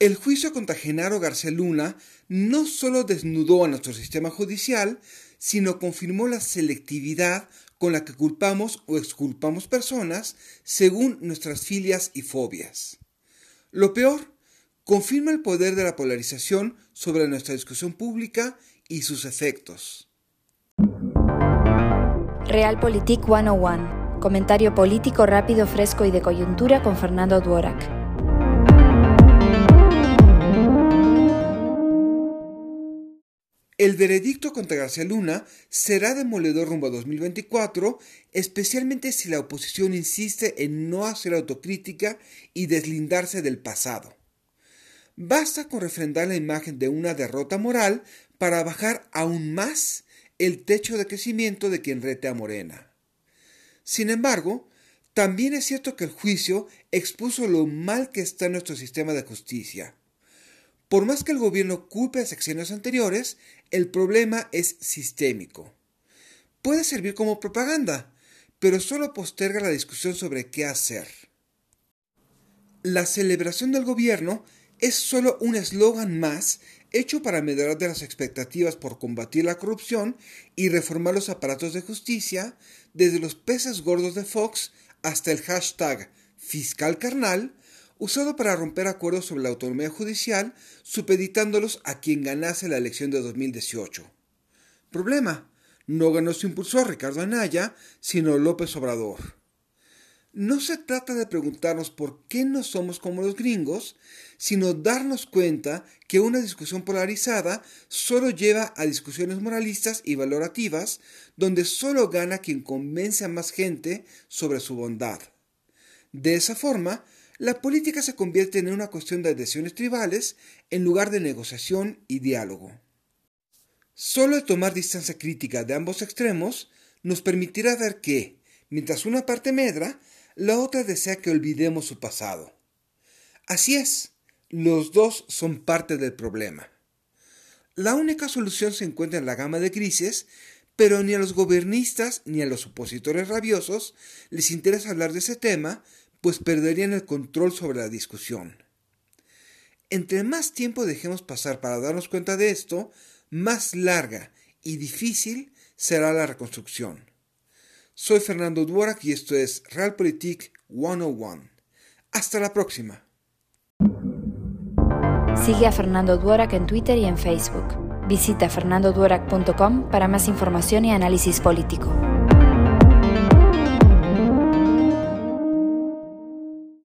El juicio contra Genaro García Luna no solo desnudó a nuestro sistema judicial, sino confirmó la selectividad con la que culpamos o exculpamos personas según nuestras filias y fobias. Lo peor, confirma el poder de la polarización sobre nuestra discusión pública y sus efectos. Realpolitik 101. Comentario político rápido, fresco y de coyuntura con Fernando Duorak. El veredicto contra García Luna será demoledor rumbo a 2024, especialmente si la oposición insiste en no hacer autocrítica y deslindarse del pasado. Basta con refrendar la imagen de una derrota moral para bajar aún más el techo de crecimiento de quien rete a Morena. Sin embargo, también es cierto que el juicio expuso lo mal que está nuestro sistema de justicia. Por más que el gobierno culpe a secciones anteriores, el problema es sistémico. Puede servir como propaganda, pero solo posterga la discusión sobre qué hacer. La celebración del gobierno es solo un eslogan más hecho para medrar de las expectativas por combatir la corrupción y reformar los aparatos de justicia, desde los peces gordos de Fox hasta el hashtag fiscal carnal, usado para romper acuerdos sobre la autonomía judicial, supeditándolos a quien ganase la elección de 2018. Problema, no ganó su impulsor Ricardo Anaya, sino López Obrador. No se trata de preguntarnos por qué no somos como los gringos, sino darnos cuenta que una discusión polarizada solo lleva a discusiones moralistas y valorativas, donde solo gana quien convence a más gente sobre su bondad. De esa forma, la política se convierte en una cuestión de adhesiones tribales en lugar de negociación y diálogo. Solo el tomar distancia crítica de ambos extremos nos permitirá ver que, mientras una parte medra, la otra desea que olvidemos su pasado. Así es, los dos son parte del problema. La única solución se encuentra en la gama de grises, pero ni a los gobernistas ni a los opositores rabiosos les interesa hablar de ese tema pues perderían el control sobre la discusión. Entre más tiempo dejemos pasar para darnos cuenta de esto, más larga y difícil será la reconstrucción. Soy Fernando Duarak y esto es Realpolitik 101. Hasta la próxima. Sigue a Fernando en Twitter y en Facebook. Visita para más información y análisis político.